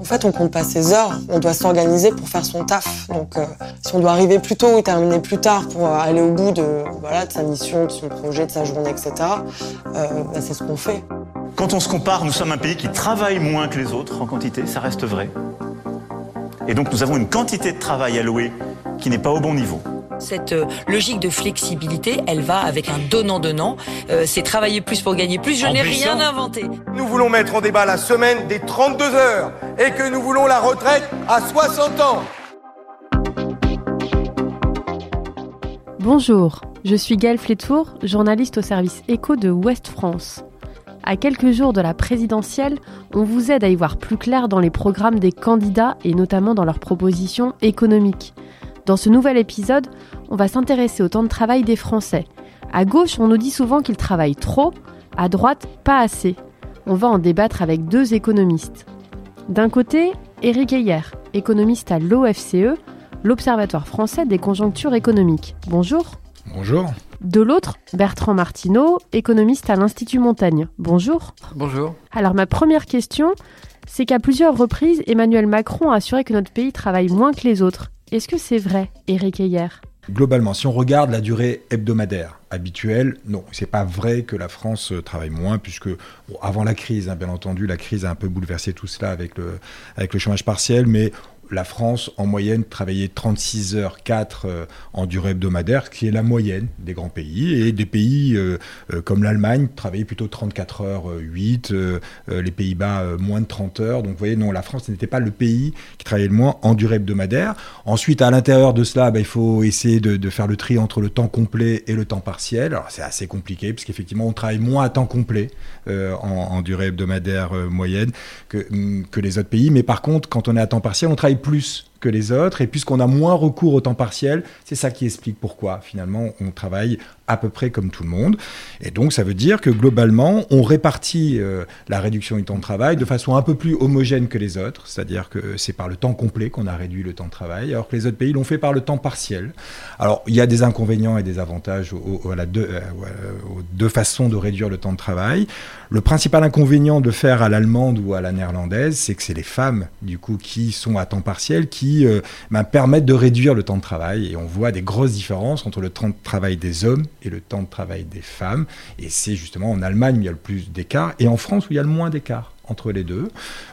En fait, on compte pas ses heures, on doit s'organiser pour faire son taf. Donc, euh, si on doit arriver plus tôt ou terminer plus tard pour aller au bout de sa mission, de son projet, de sa journée, etc., euh, bah, c'est ce qu'on fait. Quand on se compare, nous sommes un pays qui travaille moins que les autres en quantité, ça reste vrai. Et donc nous avons une quantité de travail allouée qui n'est pas au bon niveau. Cette euh, logique de flexibilité, elle va avec un donnant-donnant. Euh, c'est travailler plus pour gagner plus. Je n'ai rien inventé. Nous voulons mettre en débat la semaine des 32 heures et que nous voulons la retraite à 60 ans. Bonjour, je suis Gaëlle Flétour, journaliste au service éco de Ouest France. À quelques jours de la présidentielle, on vous aide à y voir plus clair dans les programmes des candidats et notamment dans leurs propositions économiques. Dans ce nouvel épisode, on va s'intéresser au temps de travail des Français. À gauche, on nous dit souvent qu'ils travaillent trop, à droite, pas assez. On va en débattre avec deux économistes. D'un côté, Éric Heyer, économiste à l'OFCE, l'Observatoire français des conjonctures économiques. Bonjour. Bonjour. De l'autre, Bertrand Martineau, économiste à l'Institut Montaigne. Bonjour. Bonjour. Alors ma première question, c'est qu'à plusieurs reprises, Emmanuel Macron a assuré que notre pays travaille moins que les autres. Est-ce que c'est vrai, Eric Heyer? Globalement, si on regarde la durée hebdomadaire habituelle, non, c'est pas vrai que la France travaille moins, puisque avant la crise, hein, bien entendu, la crise a un peu bouleversé tout cela avec le, avec le chômage partiel, mais la France, en moyenne, travaillait 36 heures 4 euh, en durée hebdomadaire, qui est la moyenne des grands pays. Et des pays euh, euh, comme l'Allemagne travaillaient plutôt 34 heures 8, les Pays-Bas moins de 30 heures. Donc vous voyez, non, la France n'était pas le pays qui travaillait le moins en durée hebdomadaire. Ensuite, à l'intérieur de cela, bah, il faut essayer de, faire le tri entre le temps complet et le temps partiel. Alors c'est assez compliqué, parce qu'effectivement, on travaille moins à temps complet en, durée hebdomadaire moyenne que, que les autres pays. Mais par contre, quand on est à temps partiel, on travaille plus que les autres. Et puisqu'on a moins recours au temps partiel, c'est ça qui explique pourquoi finalement on travaille à peu près comme tout le monde. Et donc ça veut dire que globalement, on répartit euh, la réduction du temps de travail de façon un peu plus homogène que les autres. C'est-à-dire que c'est par le temps complet qu'on a réduit le temps de travail, alors que les autres pays l'ont fait par le temps partiel. Alors il y a des inconvénients et des avantages aux, deux, euh, aux deux façons de réduire le temps de travail. Le principal inconvénient de faire à l'allemande ou à la néerlandaise, c'est que c'est les femmes, du coup, qui sont à temps partiel, qui euh, ben, permettent de réduire le temps de travail. Et on voit des grosses différences entre le temps de travail des hommes et le temps de travail des femmes. Et c'est justement en Allemagne où il y a le plus d'écart, et en France où il y a le moins d'écart entre les deux.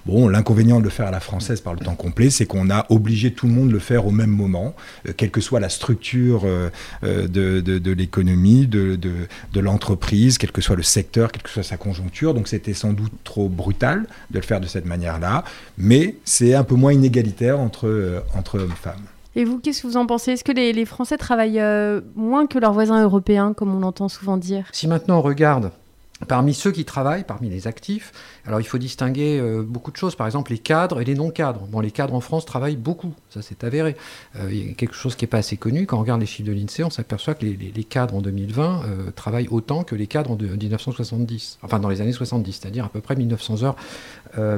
Bon, l'inconvénient de le faire à la française par le temps complet, c'est qu'on a obligé tout le monde de le faire au même moment, euh, quelle que soit la structure euh, euh, de, de, l'économie, de, de l'entreprise, quel que soit le secteur, quelle que soit sa conjoncture. Donc c'était sans doute trop brutal de le faire de cette manière-là, mais c'est un peu moins inégalitaire entre, entre hommes et femmes. Et vous, qu'est-ce que vous en pensez? Est-ce que les, les, Français travaillent moins que leurs voisins européens, comme on entend souvent dire? Si maintenant on regarde Parmi ceux qui travaillent, parmi les actifs, alors il faut distinguer euh, beaucoup de choses, par exemple les cadres et les non-cadres. Bon, les cadres en France travaillent beaucoup, ça c'est avéré. Euh, il y a quelque chose qui n'est pas assez connu. Quand on regarde les chiffres de l'INSEE, on s'aperçoit que les, cadres en 2020 euh, travaillent autant que les cadres en 1970, enfin dans les années 70, c'est-à-dire à peu près 1900 heures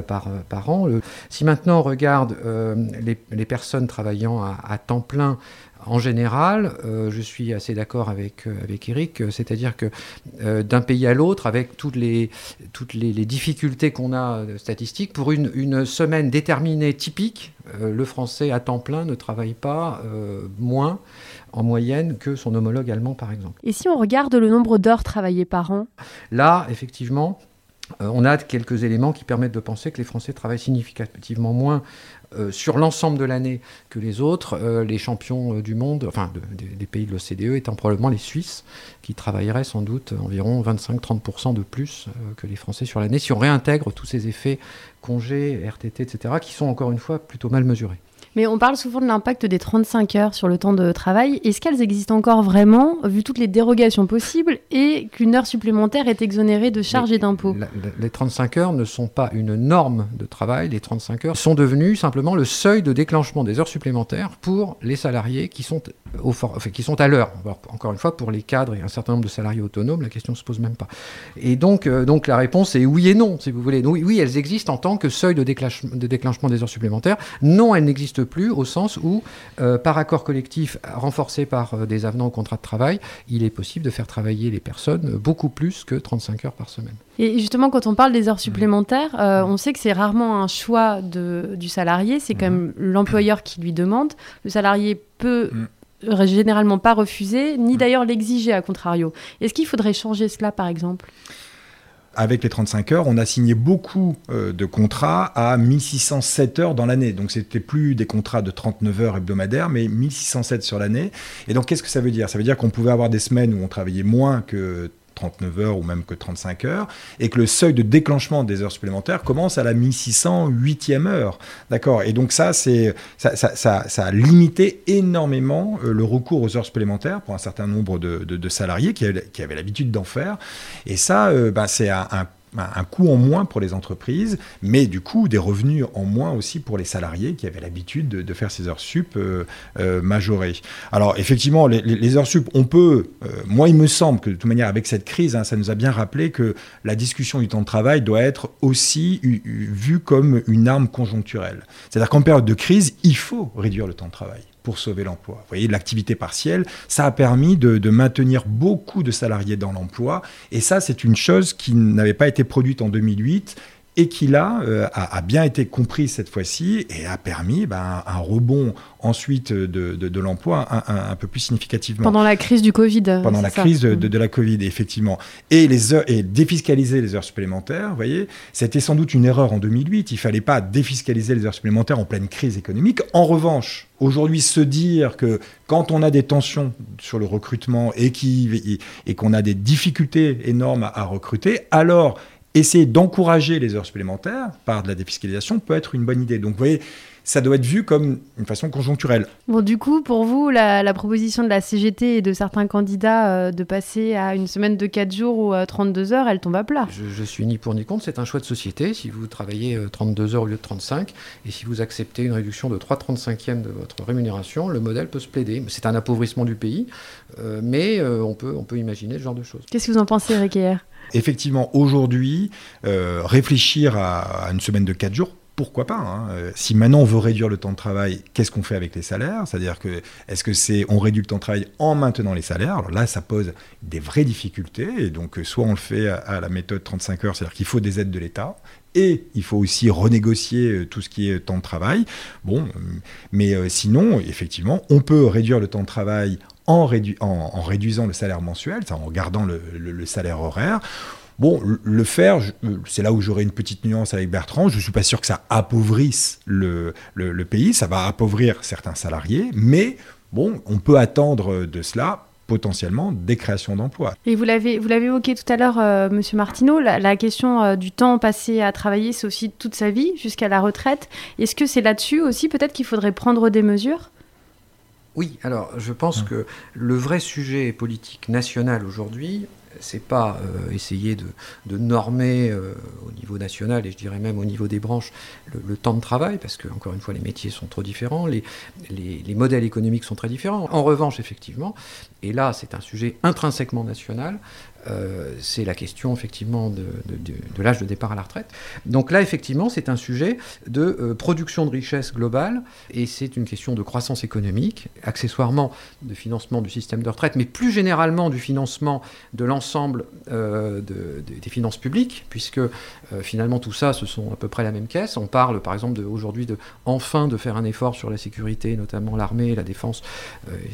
par an. si maintenant on regarde les, personnes travaillant à temps plein, en général, euh, je suis assez d'accord avec, euh, avec Eric, euh, c'est-à-dire que d'un pays à l'autre, avec toutes les, toutes les, difficultés qu'on a statistiques, pour une, une, semaine déterminée typique, le français à temps plein ne travaille pas moins en moyenne que son homologue allemand, par exemple. Et si on regarde le nombre d'heures travaillées par an? Là, effectivement, on a quelques éléments qui permettent de penser que les Français travaillent significativement moins euh, sur l'ensemble de l'année que les autres, euh, les champions euh, du monde, enfin des pays de l'OCDE étant probablement les Suisses, qui travailleraient sans doute environ 25-30% de plus que les Français sur l'année, si on réintègre tous ces effets congés, RTT, etc., qui sont encore une fois plutôt mal mesurés. Mais on parle souvent de l'impact des 35 heures sur le temps de travail. Est-ce qu'elles existent encore vraiment, vu toutes les dérogations possibles, et qu'une heure supplémentaire est exonérée de charges et d'impôts Les 35 heures ne sont pas une norme de travail. Les 35 heures sont devenues simplement le seuil de déclenchement des heures supplémentaires pour les salariés qui sont, au qui sont à l'heure. Encore une fois, pour les cadres et un certain nombre de salariés autonomes, la question ne se pose même pas. Et donc, euh, donc la réponse est oui et non, si vous voulez. Oui, oui elles existent en tant que seuil de déclenchement, de déclenchement des heures supplémentaires. Non, elles n'existent n'existe plus au sens où, euh, par accord collectif renforcé par euh, des avenants au contrat de travail, il est possible de faire travailler les personnes beaucoup plus que 35 heures par semaine. Et justement, quand on parle des heures supplémentaires, euh, on sait que c'est rarement un choix de, du salarié, c'est quand même l'employeur qui lui demande. Le salarié peut Mm. généralement pas refuser, ni d'ailleurs l'exiger à contrario. Est-ce qu'il faudrait changer cela, par exemple? Avec les 35 heures, on a signé beaucoup euh, de contrats à 1607 heures dans l'année. Donc c'était plus des contrats de 39 heures hebdomadaires, mais 1607 sur l'année. Et donc qu'est-ce que ça veut dire? Ça veut dire qu'on pouvait avoir des semaines où on travaillait moins que 39 heures ou même que 35 heures, et que le seuil de déclenchement des heures supplémentaires commence à la 1608e heure. D'accord? Et donc ça, ça, a limité énormément euh, le recours aux heures supplémentaires pour un certain nombre de, salariés qui avaient, qui avaient l'habitude d'en faire. Et ça, euh, ben, c'est un, un un coût en moins pour les entreprises, mais du coup des revenus en moins aussi pour les salariés qui avaient l'habitude de, faire ces heures sup euh, euh, majorées. Alors effectivement, les, heures sup, on peut, euh, moi il me semble que de toute manière avec cette crise, hein, ça nous a bien rappelé que la discussion du temps de travail doit être aussi vue comme une arme conjoncturelle. C'est-à-dire qu'en période de crise, il faut réduire le temps de travail pour sauver l'emploi. Vous voyez, l'activité partielle, ça a permis de, maintenir beaucoup de salariés dans l'emploi. Et ça, c'est une chose qui n'avait pas été produite en 2008 et qui là euh, a, a bien été comprise cette fois-ci et a permis ben, un rebond ensuite de, de- de l'emploi un, un- un peu plus significativement Pendant la crise du Covid. pendant c'est la ça crise de, Mm. de- la Covid, effectivement. Et, les heures, et défiscaliser les heures supplémentaires, vous voyez, c'était sans doute une erreur en 2008. Il fallait pas défiscaliser les heures supplémentaires en pleine crise économique. En revanche, aujourd'hui, se dire que quand on a des tensions sur le recrutement et qui- et qu'on a des difficultés énormes à, à recruter, alors essayer d'encourager les heures supplémentaires par de la défiscalisation peut être une bonne idée. Donc, vous voyez, ça doit être vu comme une façon conjoncturelle. Bon, du coup, pour vous, la, la proposition de la CGT et de certains candidats euh, de passer à une semaine de 4 jours ou à 32 heures, elle tombe à plat. Je, je suis ni pour ni contre, c'est un choix de société. Si vous travaillez euh, 32 heures au lieu de 35, et si vous acceptez une réduction de 3 35e de votre rémunération, le modèle peut se plaider. C'est un appauvrissement du pays, euh, mais euh, on, peut, on peut imaginer ce genre de choses. Qu'est-ce que vous en pensez, Eric Heyer effectivement, aujourd'hui, euh, réfléchir à, une semaine de 4 jours, pourquoi pas hein. Euh, Si maintenant on veut réduire le temps de travail, qu'est-ce qu'on fait avec les salaires? C'est-à-dire que est-ce que c'est on réduit le temps de travail en maintenant les salaires? Alors là, ça pose des vraies difficultés. Donc, euh, soit on le fait à, à la méthode 35 heures, c'est-à-dire qu'il faut des aides de l'État. Et il faut aussi renégocier tout ce qui est temps de travail. Bon, mais sinon, effectivement, on peut réduire le temps de travail en, rédu- en- en réduisant le salaire mensuel, en gardant le- salaire horaire. Bon, le- faire, euh, c'est là où j'aurais une petite nuance avec Bertrand. Je ne suis pas sûr que ça appauvrisse le, pays. Ça va appauvrir certains salariés, mais bon, on peut attendre de cela potentiellement des créations d'emplois. Et vous l'avez, vous l'avez évoqué tout à l'heure, euh, Monsieur Martineau, la, la question euh, du temps passé à travailler, c'est aussi toute sa vie jusqu'à la retraite. Est-ce que c'est là-dessus aussi peut-être qu'il faudrait prendre des mesures? Oui, alors je pense que le vrai sujet politique national aujourd'hui, c'est pas euh, essayer de, de normer euh, au niveau national et je dirais même au niveau des branches le, le temps de travail, parce que encore une fois les métiers sont trop différents, les, les, les modèles économiques sont très différents. En revanche, effectivement, et là c'est un sujet intrinsèquement national, euh, c'est la question effectivement de, l'âge de départ à la retraite. Donc là, effectivement, c'est un sujet de euh, production de richesse globale et c'est une question de croissance économique, accessoirement de financement du système de retraite, mais plus généralement du financement de l'ensemble euh, de- de- des finances publiques, puisque finalement tout ça, ce sont à peu près la même caisse. On parle par exemple aujourd'hui de enfin de faire un effort sur la sécurité, notamment l'armée, la défense.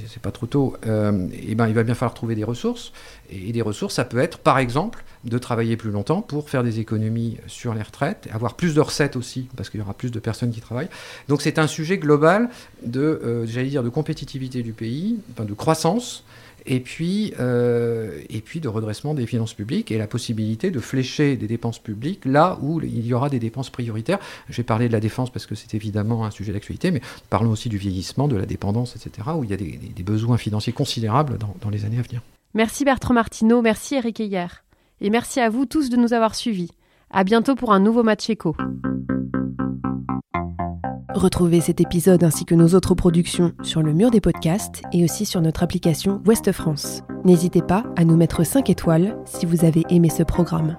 C'est pas trop tôt. Et ben, il va bien falloir trouver des ressources. Et des ressources, ça peut être, par exemple, de travailler plus longtemps pour faire des économies sur les retraites, avoir plus de recettes aussi, parce qu'il y aura plus de personnes qui travaillent. Donc c'est un sujet global de, euh, j'allais dire, de compétitivité du pays, enfin, de croissance, et puis, euh, et puis de redressement des finances publiques et la possibilité de flécher des dépenses publiques là où il y aura des dépenses prioritaires. Je vais parler de la défense parce que c'est évidemment un sujet d'actualité, mais parlons aussi du vieillissement, de la dépendance, etc., où il y a des, besoins financiers considérables dans les années à venir. Merci Bertrand Martineau, merci Eric Heyer. Et merci à vous tous de nous avoir suivis. À bientôt pour un nouveau match éco. Retrouvez cet épisode ainsi que nos autres productions sur le mur des podcasts et aussi sur notre application Ouest France. N'hésitez pas à nous mettre 5 étoiles si vous avez aimé ce programme.